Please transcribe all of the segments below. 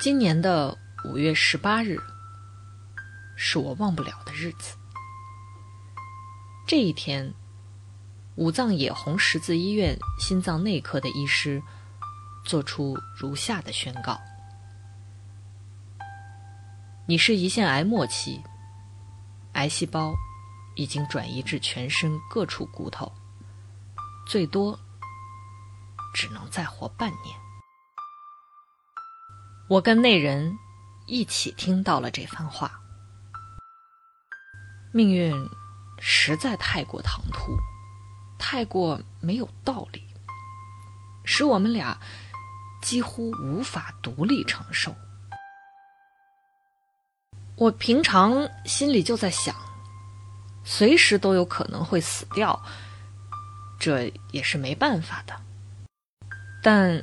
今年的五月十八日，是我忘不了的日子。这一天，武藏野红十字医院心脏内科的医师做出如下的宣告：你是胰腺癌末期，癌细胞已经转移至全身各处骨头，最多只能再活半年。我跟那人一起听到了这番话，命运实在太过唐突，太过没有道理，使我们俩几乎无法独立承受。我平常心里就在想，随时都有可能会死掉，这也是没办法的，但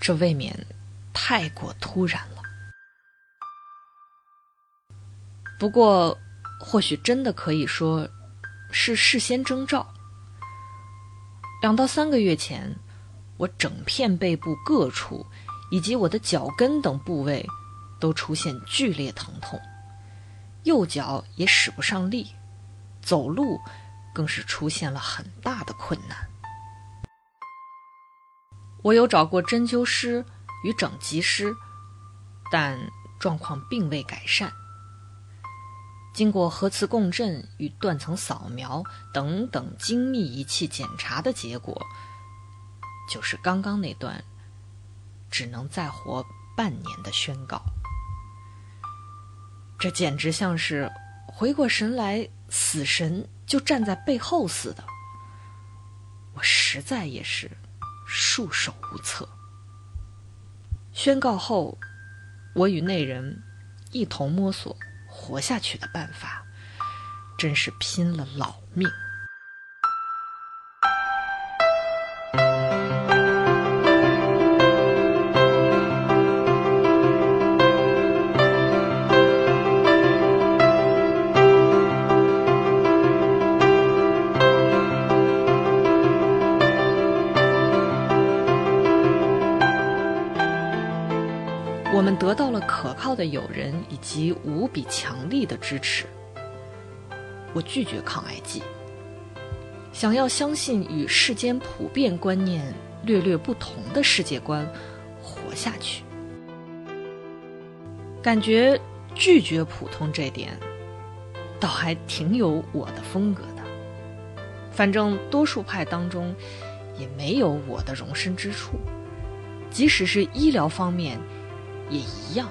这未免……太过突然了，不过或许真的可以说是事先征兆。两到三个月前，我整片背部各处以及我的脚跟等部位都出现剧烈疼痛，右脚也使不上力，走路更是出现了很大的困难。我有找过针灸师。与整脊师，但状况并未改善。经过核磁共振与断层扫描等等精密仪器检查的结果，就是刚刚那段只能再活半年的宣告。这简直像是回过神来，死神就站在背后似的。我实在也是束手无策。宣告后，我与那人一同摸索活下去的办法，真是拼了老命。友人以及无比强力的支持，我拒绝抗癌剂，想要相信与世间普遍观念略略不同的世界观，活下去。感觉拒绝普通这点，倒还挺有我的风格的。反正多数派当中，也没有我的容身之处，即使是医疗方面。也一样。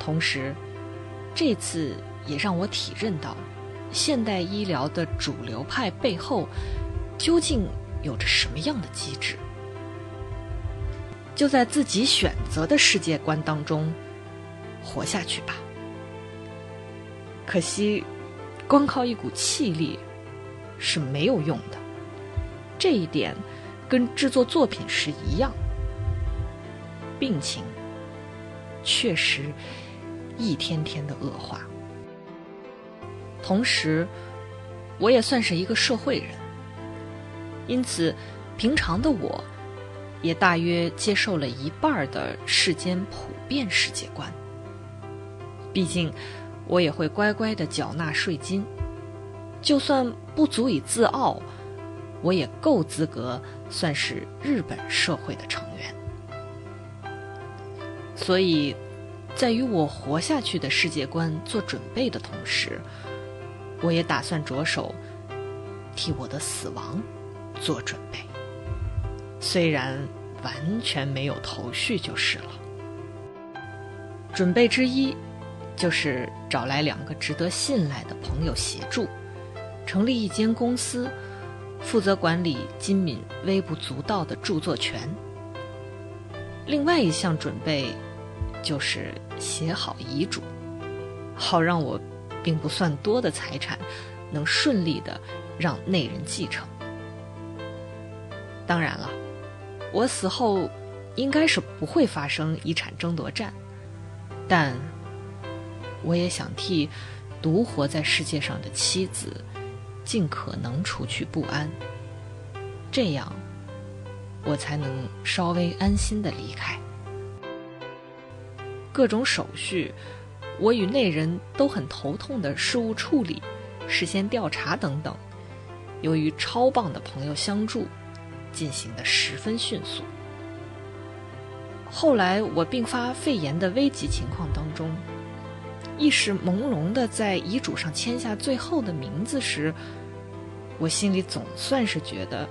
同时，这次也让我体认到，现代医疗的主流派背后究竟有着什么样的机制。就在自己选择的世界观当中活下去吧。可惜，光靠一股气力是没有用的。这一点跟制作作品时一样。病情确实一天天的恶化，同时我也算是一个社会人，因此平常的我也大约接受了一半的世间普遍世界观。毕竟我也会乖乖的缴纳税金，就算不足以自傲，我也够资格算是日本社会的成员。所以，在与我活下去的世界观做准备的同时，我也打算着手替我的死亡做准备。虽然完全没有头绪就是了。准备之一，就是找来两个值得信赖的朋友协助，成立一间公司，负责管理金敏微不足道的著作权。另外一项准备。就是写好遗嘱，好让我并不算多的财产能顺利的让那人继承。当然了，我死后应该是不会发生遗产争夺战，但我也想替独活在世界上的妻子尽可能除去不安，这样我才能稍微安心的离开。各种手续，我与内人都很头痛的事务处理、事先调查等等，由于超棒的朋友相助，进行的十分迅速。后来我并发肺炎的危急情况当中，意识朦胧的在遗嘱上签下最后的名字时，我心里总算是觉得，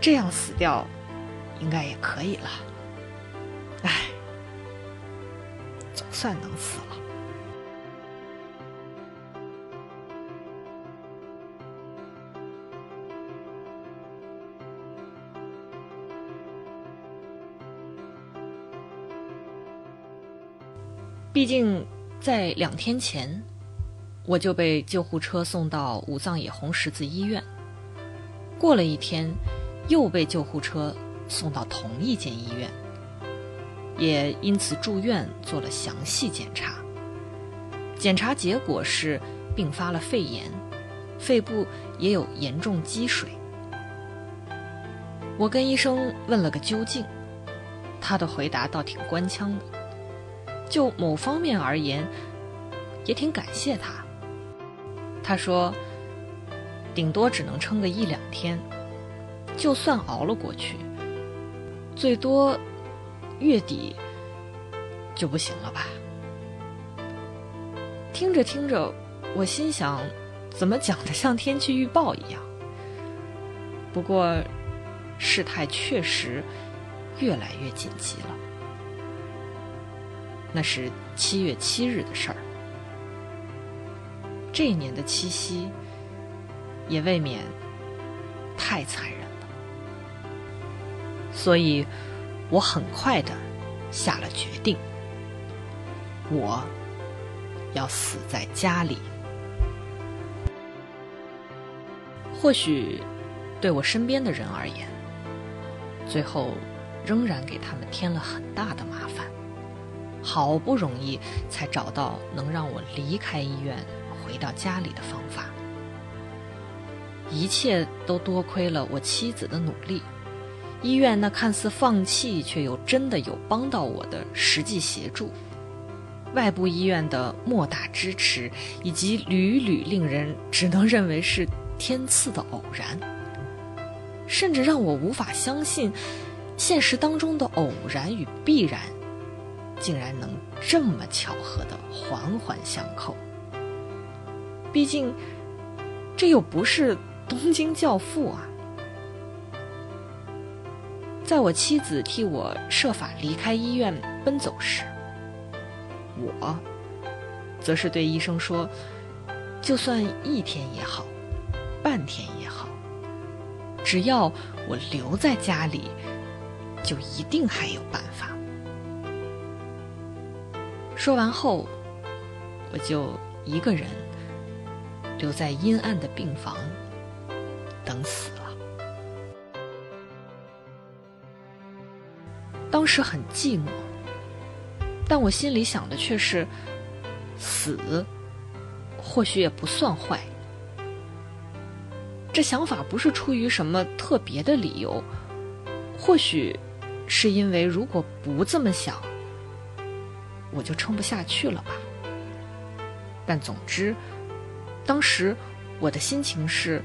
这样死掉，应该也可以了。唉，算能死了。毕竟，在两天前，我就被救护车送到武藏野红十字医院。过了一天，又被救护车送到同一间医院，也因此住院做了详细检查。检查结果是并发了肺炎，肺部也有严重积水。我跟医生问了个究竟，他的回答倒挺官腔的。就某方面而言，也挺感谢他。他说：“顶多只能撑个一两天，就算熬了过去，最多月底就不行了吧？”听着听着，我心想，怎么讲的像天气预报一样？不过，事态确实越来越紧急了。那是七月七日的事儿。这一年的七夕，也未免太残忍了。所以，我很快的下了决定：我要死在家里。或许，对我身边的人而言，最后仍然给他们添了很大的麻烦。好不容易才找到能让我离开医院、回到家里的方法，一切都多亏了我妻子的努力。医院那看似放弃，却又真的有帮到我的实际协助，外部医院的莫大支持，以及屡屡令人只能认为是天赐的偶然，甚至让我无法相信现实当中的偶然与必然。竟然能这么巧合的环环相扣。毕竟，这又不是东京教父啊！在我妻子替我设法离开医院奔走时，我则是对医生说：“就算一天也好，半天也好，只要我留在家里，就一定还有办法。”说完后，我就一个人留在阴暗的病房等死当时很寂寞，但我心里想的却是：死或许也不算坏。这想法不是出于什么特别的理由，或许是因为如果不这么想。我就撑不下去了吧。但总之，当时我的心情是，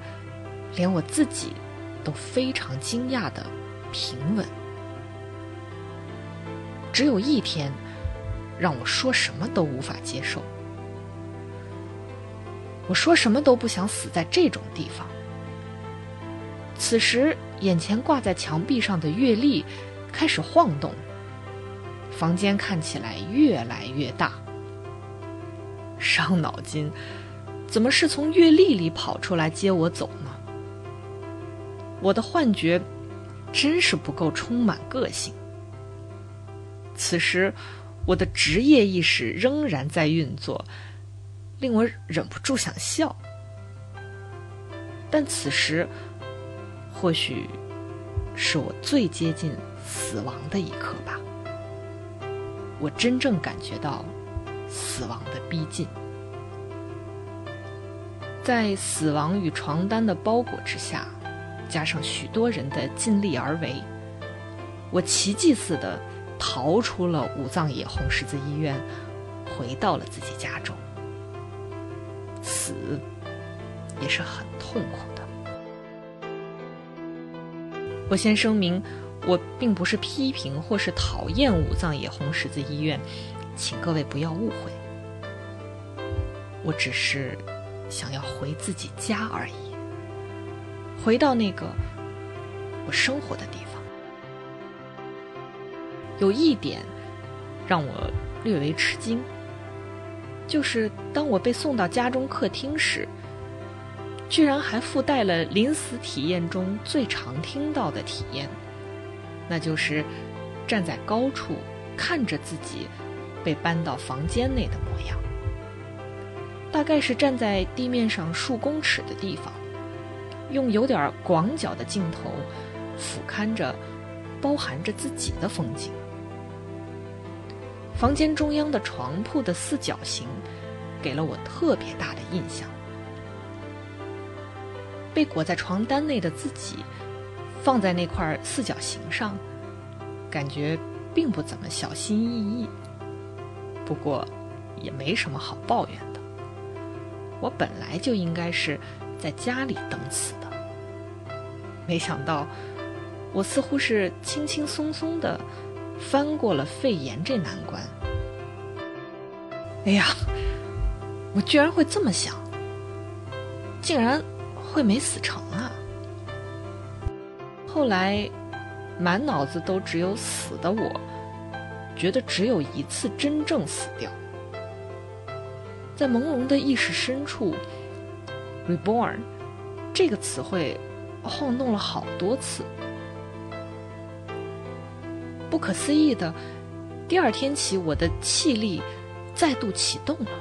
连我自己都非常惊讶的平稳。只有一天，让我说什么都无法接受。我说什么都不想死在这种地方。此时，眼前挂在墙壁上的月历开始晃动。房间看起来越来越大，伤脑筋，怎么是从月历里跑出来接我走呢？我的幻觉真是不够充满个性。此时，我的职业意识仍然在运作，令我忍不住想笑。但此时，或许是我最接近死亡的一刻吧。我真正感觉到死亡的逼近，在死亡与床单的包裹之下，加上许多人的尽力而为，我奇迹似的逃出了武藏野红十字医院，回到了自己家中。死也是很痛苦的。我先声明，我并不是批评或是讨厌武藏野红十字医院，请各位不要误会。我只是想要回自己家而已，回到那个我生活的地方。有一点让我略为吃惊，就是当我被送到家中客厅时，居然还附带了临死体验中最常听到的体验，那就是站在高处看着自己被搬到房间内的模样。大概是站在地面上数公尺的地方，用有点广角的镜头俯瞰着包含着自己的风景。房间中央的床铺的四角形，给了我特别大的印象。被裹在床单内的自己，放在那块四角形上，感觉并不怎么小心翼翼。不过，也没什么好抱怨的。我本来就应该是在家里等死的，没想到我似乎是轻轻松松的翻过了肺炎这难关。哎呀，我居然会这么想，竟然会没死成啊！后来满脑子都只有死的我，觉得只有一次真正死掉。在朦胧的意识深处，“reborn” 这个词汇晃动了好多次。不可思议的，第二天起，我的气力再度启动了。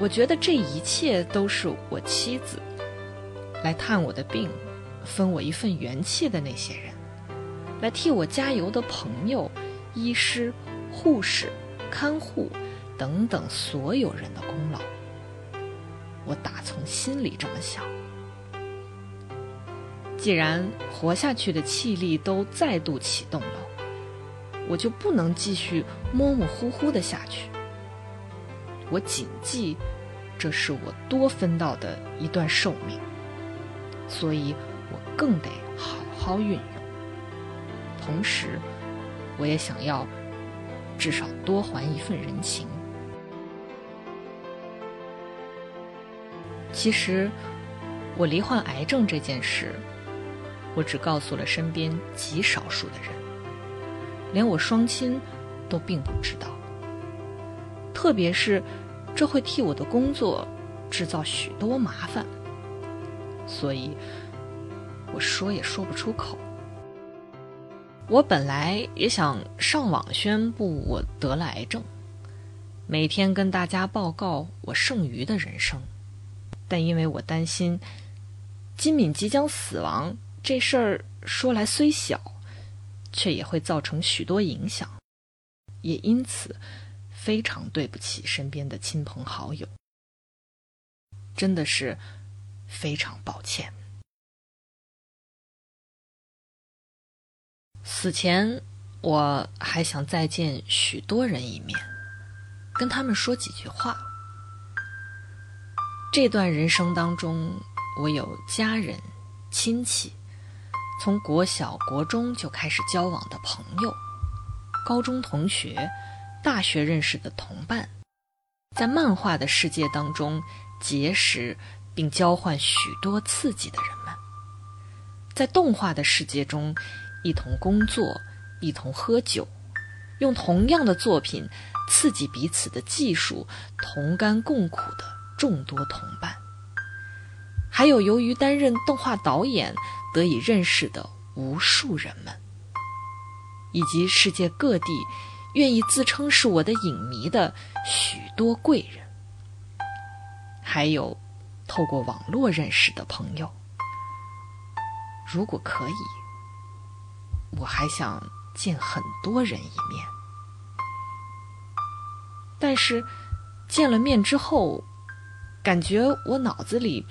我觉得这一切都是我妻子来探我的病、分我一份元气的那些人，来替我加油的朋友、医师、护士、看护。等等，所有人的功劳，我打从心里这么想。既然活下去的气力都再度启动了，我就不能继续模模糊糊的下去。我谨记，这是我多分到的一段寿命，所以我更得好好运用。同时，我也想要至少多还一份人情。其实，我罹患癌症这件事，我只告诉了身边极少数的人，连我双亲都并不知道。特别是，这会替我的工作制造许多麻烦，所以我说也说不出口。我本来也想上网宣布我得了癌症，每天跟大家报告我剩余的人生。但因为我担心金敏即将死亡这事儿说来虽小，却也会造成许多影响，也因此非常对不起身边的亲朋好友，真的是非常抱歉。死前我还想再见许多人一面，跟他们说几句话。这段人生当中，我有家人、亲戚，从国小、国中就开始交往的朋友，高中同学，大学认识的同伴，在漫画的世界当中结识并交换许多刺激的人们，在动画的世界中一同工作、一同喝酒，用同样的作品刺激彼此的技术，同甘共苦的。众多同伴，还有由于担任动画导演得以认识的无数人们，以及世界各地愿意自称是我的影迷的许多贵人，还有透过网络认识的朋友。如果可以，我还想见很多人一面，但是见了面之后。感觉我脑子里，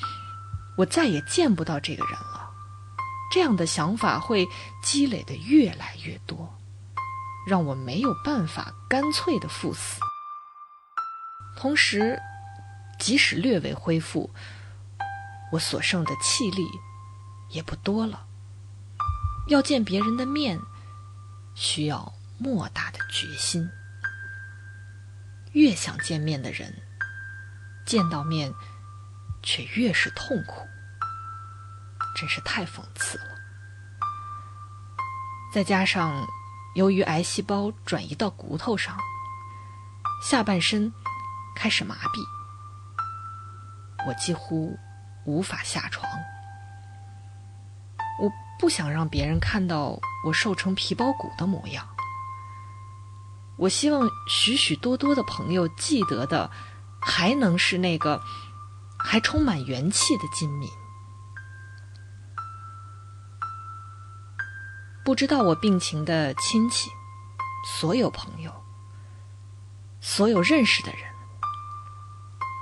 我再也见不到这个人了。这样的想法会积累的越来越多，让我没有办法干脆的赴死。同时，即使略微恢复，我所剩的气力也不多了。要见别人的面，需要莫大的决心。越想见面的人，见到面却越是痛苦，真是太讽刺了。再加上，由于癌细胞转移到骨头上，下半身开始麻痹，我几乎无法下床。我不想让别人看到我瘦成皮包骨的模样。我希望许许多多的朋友记得的，还能是那个还充满元气的金敏。不知道我病情的亲戚，所有朋友，所有认识的人，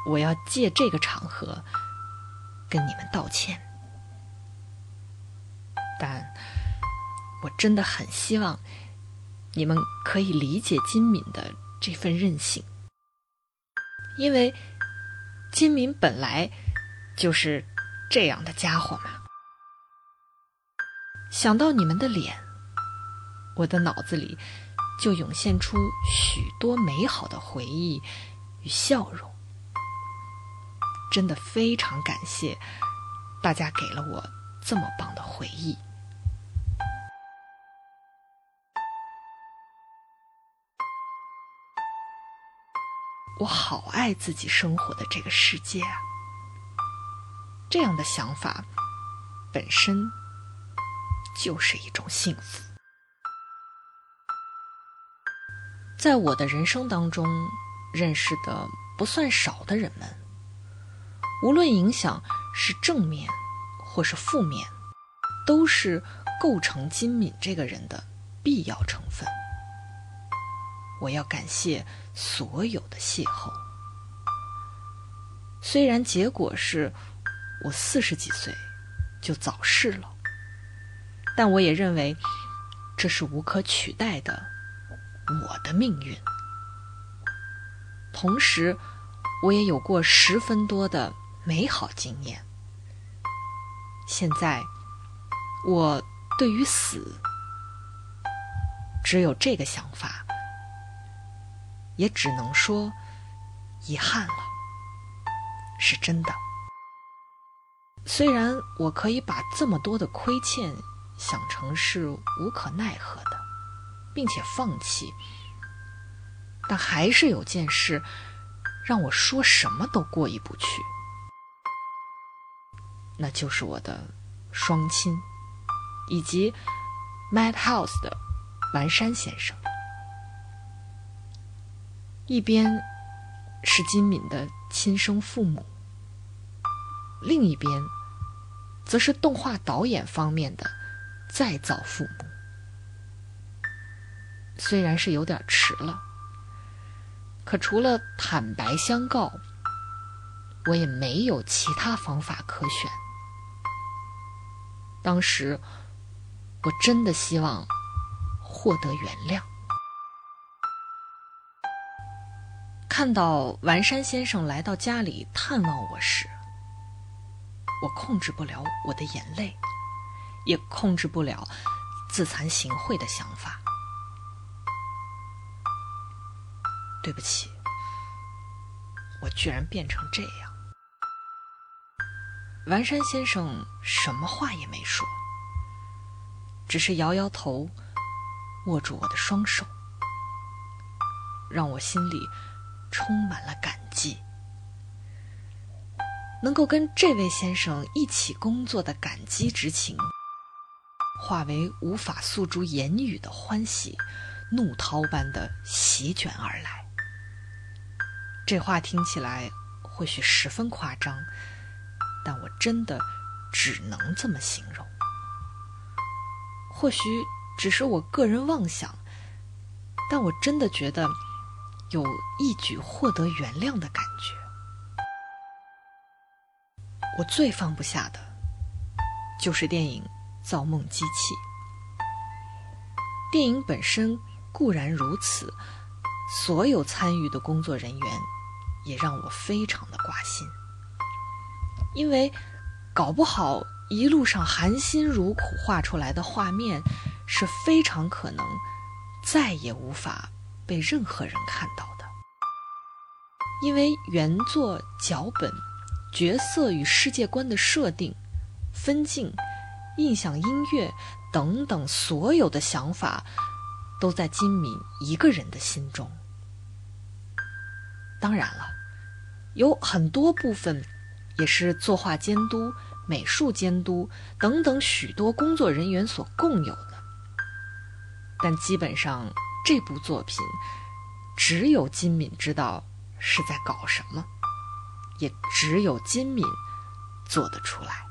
我要借这个场合跟你们道歉。但我真的很希望你们可以理解金敏的这份任性，因为金敏本来就是这样的家伙嘛。想到你们的脸，我的脑子里就涌现出许多美好的回忆与笑容。真的非常感谢大家给了我这么棒的回忆。我好爱自己生活的这个世界啊！这样的想法本身。就是一种幸福。在我的人生当中，认识的不算少的人们，无论影响是正面或是负面，都是构成金敏这个人的必要成分。我要感谢所有的邂逅，虽然结果是我四十几岁就早逝了。但我也认为，这是无可取代的我的命运。同时，我也有过十分多的美好经验。现在，我对于死只有这个想法，也只能说遗憾了，是真的。虽然我可以把这么多的亏欠。想成是无可奈何的，并且放弃，但还是有件事让我说什么都过意不去，那就是我的双亲以及 Madhouse 的完山先生，一边是金敏的亲生父母，另一边则是动画导演方面的。再造父母，虽然是有点迟了，可除了坦白相告，我也没有其他方法可选。当时，我真的希望获得原谅。看到完山先生来到家里探望我时，我控制不了我的眼泪。也控制不了自惭形秽的想法。对不起，我居然变成这样。完山先生什么话也没说，只是摇摇头，握住我的双手，让我心里充满了感激。能够跟这位先生一起工作的感激之情。化为无法诉诸言语的欢喜，怒涛般的席卷而来。这话听起来或许十分夸张，但我真的只能这么形容。或许只是我个人妄想，但我真的觉得有一举获得原谅的感觉。我最放不下的，就是电影。造梦机器。电影本身固然如此，所有参与的工作人员也让我非常的挂心，因为搞不好一路上含辛茹苦画出来的画面是非常可能再也无法被任何人看到的，因为原作脚本、角色与世界观的设定、分镜、印象、音乐等等所有的想法。都在金敏一个人的心中。当然了，有很多部分也是作画监督、美术监督等等许多工作人员所共有的。但基本上，这部作品只有金敏知道是在搞什么，也只有金敏做得出来。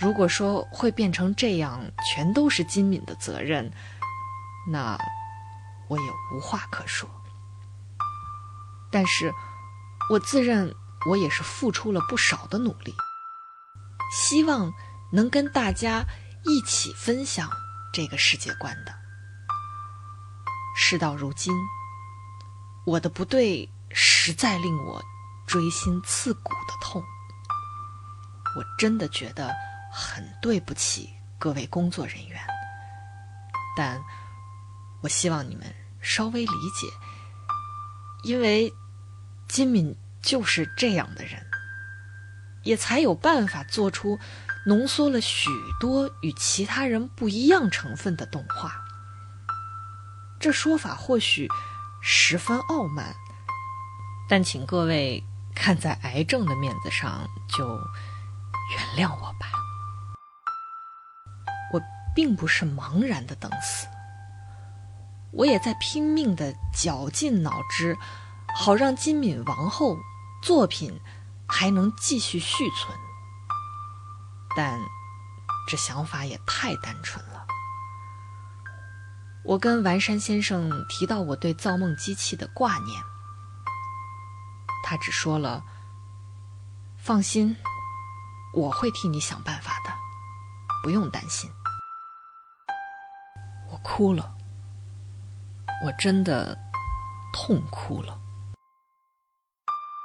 如果说会变成这样，全都是金敏的责任，那我也无话可说。但是，我自认我也是付出了不少的努力，希望能跟大家一起分享这个世界观的。事到如今，我的不对实在令我锥心刺骨的痛，我真的觉得。很对不起各位工作人员，但我希望你们稍微理解，因为金敏就是这样的人，也才有办法做出浓缩了许多与其他人不一样成分的动画。这说法或许十分傲慢，但请各位看在癌症的面子上，就原谅我吧。并不是茫然的等死，我也在拼命的绞尽脑汁，好让金敏王后作品还能继续续存。但这想法也太单纯了。我跟完山先生提到我对造梦机器的挂念，他只说了：“放心，我会替你想办法的，不用担心。”哭了，我真的痛哭了。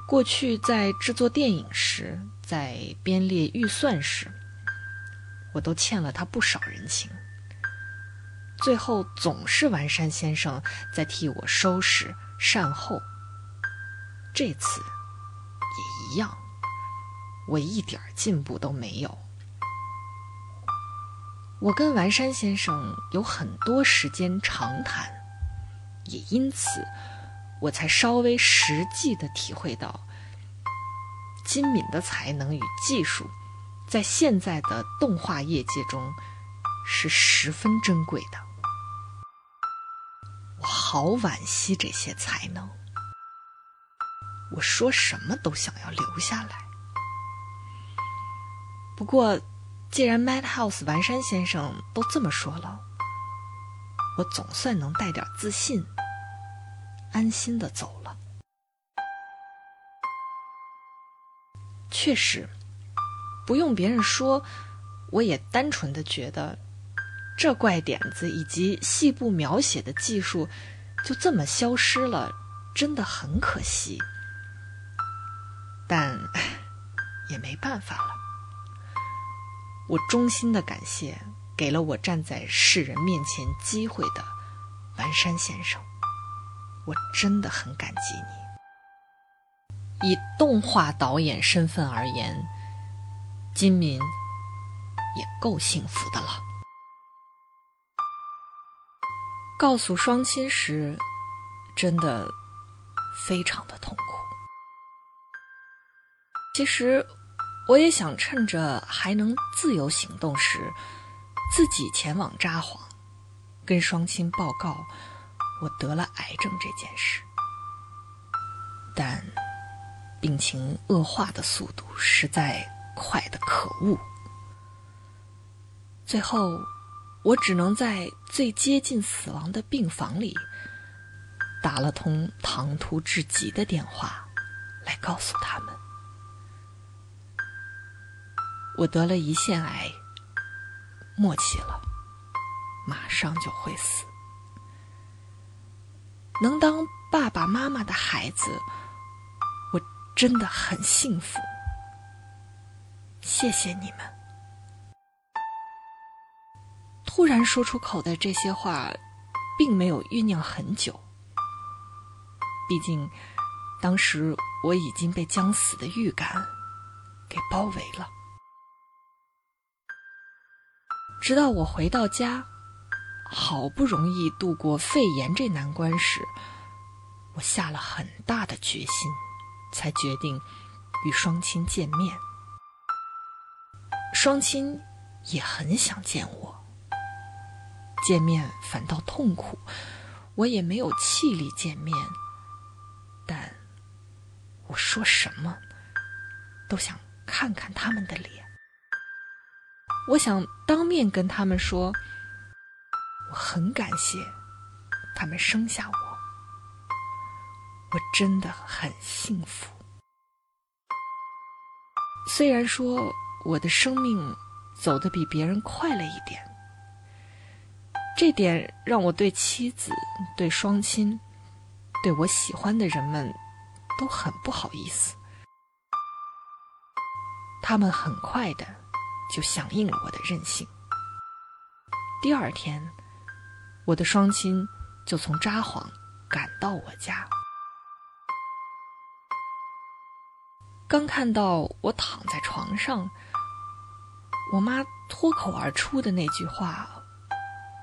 过去在制作电影时，在编列预算时，我都欠了他不少人情。最后总是完山先生在替我收拾善后。这次也一样，我一点进步都没有。我跟完山先生有很多时间长谈，也因此，我才稍微实际的体会到，金敏的才能与技术，在现在的动画业界中是十分珍贵的。我好惋惜这些才能，我说什么都想要留下来。不过。既然 Madhouse 完山先生都这么说了，我总算能带点自信，安心的走了。确实，不用别人说，我也单纯的觉得，这怪点子以及细部描写的技术就这么消失了，真的很可惜。但 也没办法了。我衷心的感谢给了我站在世人面前机会的完山先生，我真的很感激你。以动画导演身份而言，金敏也够幸福的了。告诉双亲时，真的非常的痛苦。其实。我也想趁着还能自由行动时，自己前往札幌，跟双亲报告我得了癌症这件事。但病情恶化的速度实在快得可恶，最后我只能在最接近死亡的病房里打了通唐突至极的电话，来告诉他们。我得了胰腺癌，末期了，马上就会死。能当爸爸妈妈的孩子，我真的很幸福。谢谢你们。突然说出口的这些话，并没有酝酿很久。毕竟，当时我已经被将死的预感给包围了。直到我回到家。好不容易度过肺炎这难关时，我下了很大的决心，才决定与双亲见面。双亲也很想见我，见面反倒痛苦，我也没有气力见面。但我说什么都想看看他们的脸，我想当面跟他们说。我很感谢他们生下我，我真的很幸福。虽然说我的生命走得比别人快了一点，这点让我对妻子、对双亲、对我喜欢的人们都很不好意思。他们很快的就响应了我的任性。第二天。我的双亲就从札幌赶到我家，刚看到我躺在床上，我妈脱口而出的那句话，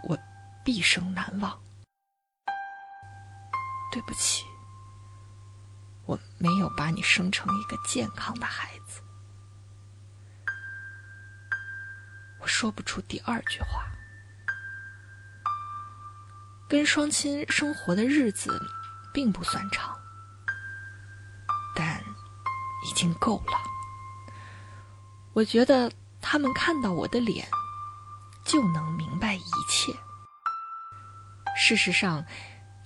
我毕生难忘。对不起，我没有把你生成一个健康的孩子。说不出第二句话。跟双亲生活的日子并不算长，但已经够了。我觉得他们看到我的脸就能明白一切。事实上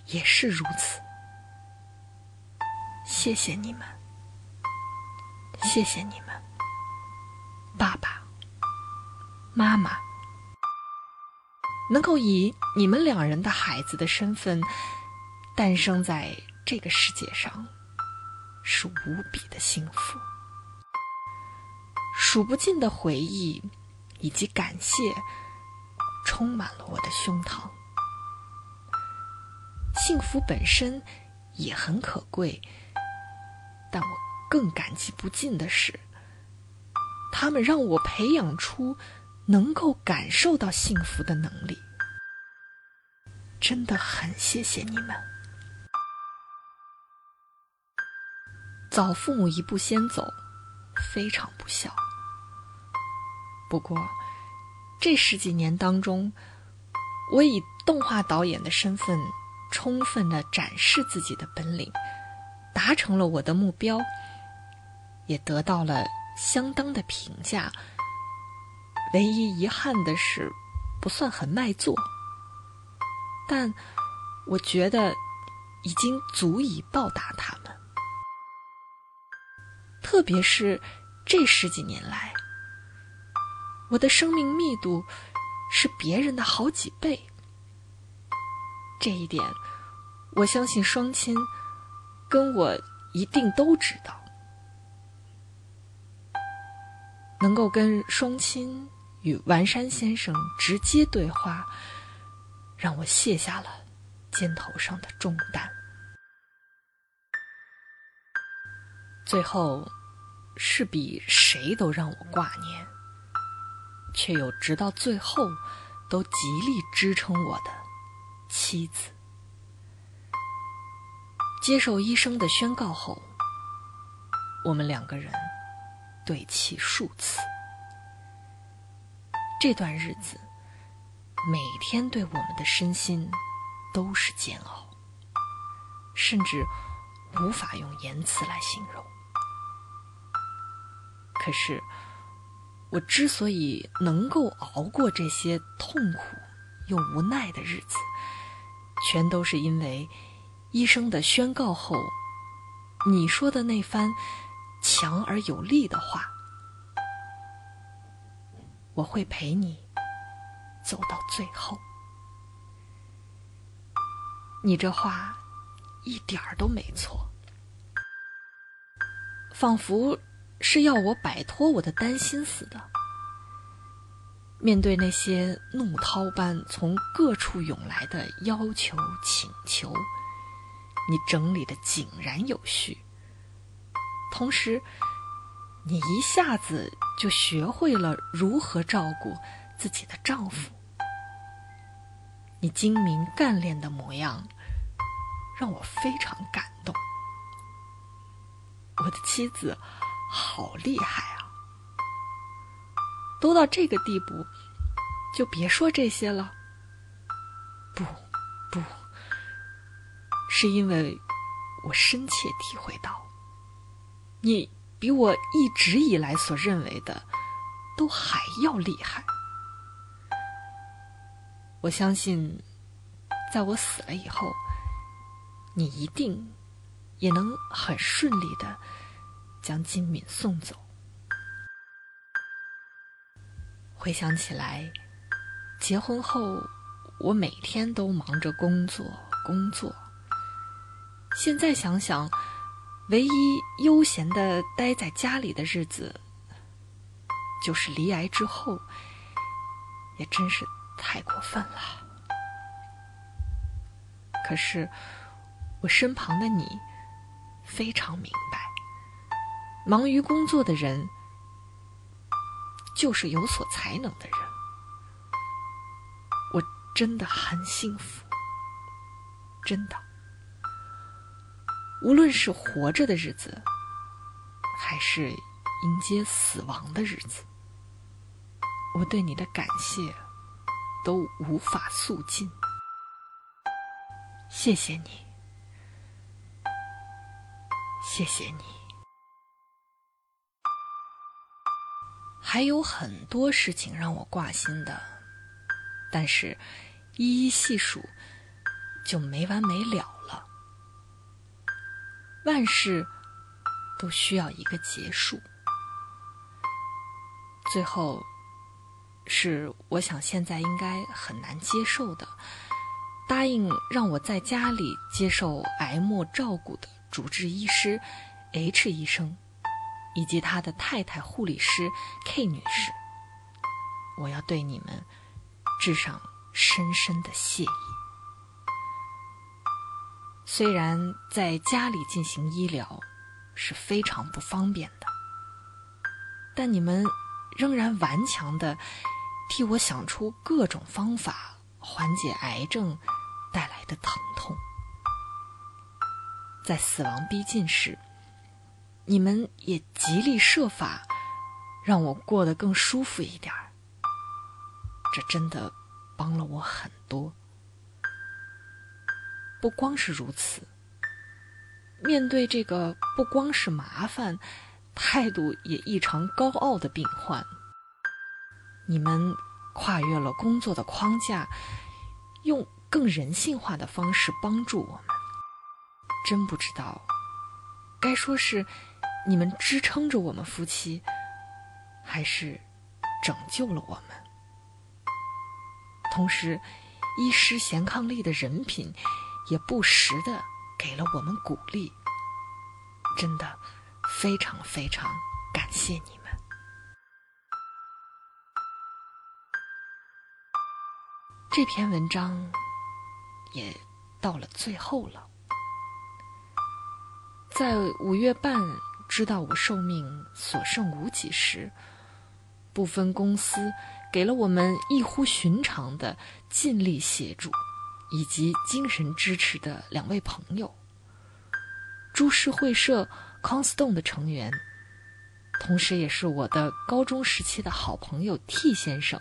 也是如此。谢谢你们，谢谢你们，爸爸妈妈。能够以你们两人的孩子的身份诞生在这个世界上，是无比的幸福。数不尽的回忆以及感谢，充满了我的胸膛。幸福本身也很可贵，但我更感激不尽的是，他们让我培养出。能够感受到幸福的能力，真的很谢谢你们。早父母一步先走，非常不孝。不过，这十几年当中，我以动画导演的身份，充分的展示自己的本领，达成了我的目标，也得到了相当的评价。唯一遗憾的是，不算很卖座，但我觉得已经足以报答他们。特别是这十几年来，我的生命密度是别人的好几倍。这一点，我相信双亲跟我一定都知道。能够跟双亲。与完山先生直接对话，让我卸下了肩头上的重担。最后，是比谁都让我挂念，却又直到最后都极力支撑我的妻子。接受医生的宣告后，我们两个人对泣数次。这段日子，每天对我们的身心都是煎熬，甚至无法用言辞来形容。可是，我之所以能够熬过这些痛苦又无奈的日子，全都是因为医生的宣告后，你说的那番强而有力的话。我会陪你走到最后。你这话一点儿都没错，仿佛是要我摆脱我的担心似的。面对那些怒涛般从各处涌来的要求请求，你整理的井然有序，同时，你一下子就学会了如何照顾自己的丈夫。你精明干练的模样，让我非常感动。我的妻子好厉害啊！都到这个地步，就别说这些了。不，不，是因为我深切体会到，你比我一直以来所认为的都还要厉害。我相信，在我死了以后，你一定也能很顺利的将金敏送走。回想起来，结婚后我每天都忙着工作工作。现在想想，唯一悠闲的待在家里的日子，就是离癌之后，也真是。太过分了！可是我身旁的你非常明白，忙于工作的人就是有所才能的人。我真的很幸福，真的。无论是活着的日子，还是迎接死亡的日子，我对你的感谢。都无法诉尽。谢谢你，谢谢你。还有很多事情让我挂心的，但是一一细数就没完没了。万事都需要一个结束，最后。是我想现在应该很难接受的，答应让我在家里接受癌莫照顾的主治医师 H 医生，以及他的太太护理师 K 女士，我要对你们致上深深的谢意。虽然在家里进行医疗是非常不方便的，但你们仍然顽强的。替我想出各种方法缓解癌症带来的疼痛，在死亡逼近时，你们也极力设法让我过得更舒服一点儿。这真的帮了我很多。不光是如此，面对这个不光是麻烦，态度也异常高傲的病患。你们跨越了工作的框架，用更人性化的方式帮助我们。真不知道，该说是你们支撑着我们夫妻，还是拯救了我们。同时，医师贤伉俪的人品也不时的给了我们鼓励。真的，非常非常感谢你们。这篇文章也到了最后了。在五月半知道我寿命所剩无几时，部分公司给了我们异乎寻常的尽力协助以及精神支持的两位朋友——株式会社 Constone 的成员，同时也是我的高中时期的好朋友 T 先生。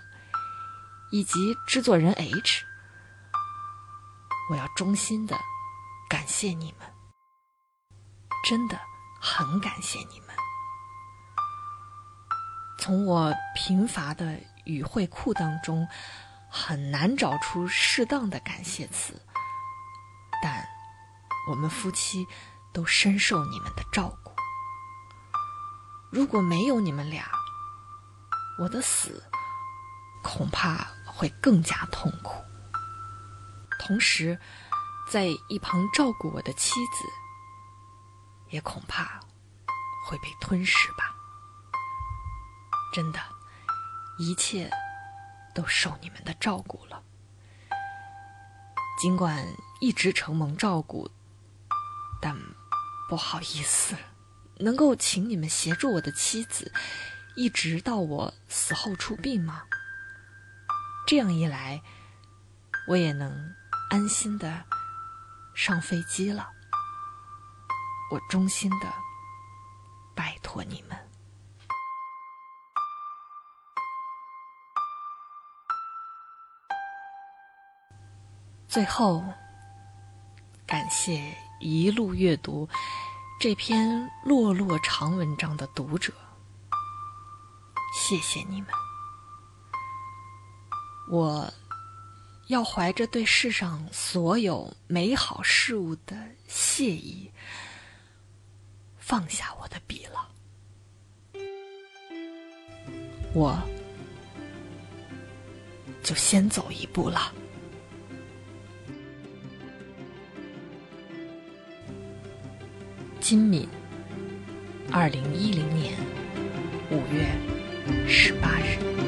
以及制作人 H，我要衷心的感谢你们，真的很感谢你们。从我贫乏的语汇库当中，很难找出适当的感谢词，但我们夫妻都深受你们的照顾。如果没有你们俩，我的死恐怕。会更加痛苦。同时，在一旁照顾我的妻子，也恐怕会被吞噬吧。真的，一切都受你们的照顾了。尽管一直承蒙照顾，但不好意思，能够请你们协助我的妻子，一直到我死后出殡吗？这样一来，我也能安心的上飞机了。我衷心的拜托你们。最后，感谢一路阅读这篇落落长文章的读者，谢谢你们。我要怀着对世上所有美好事物的谢意，放下我的笔了。我就先走一步了。金敏，二零一零年五月十八日。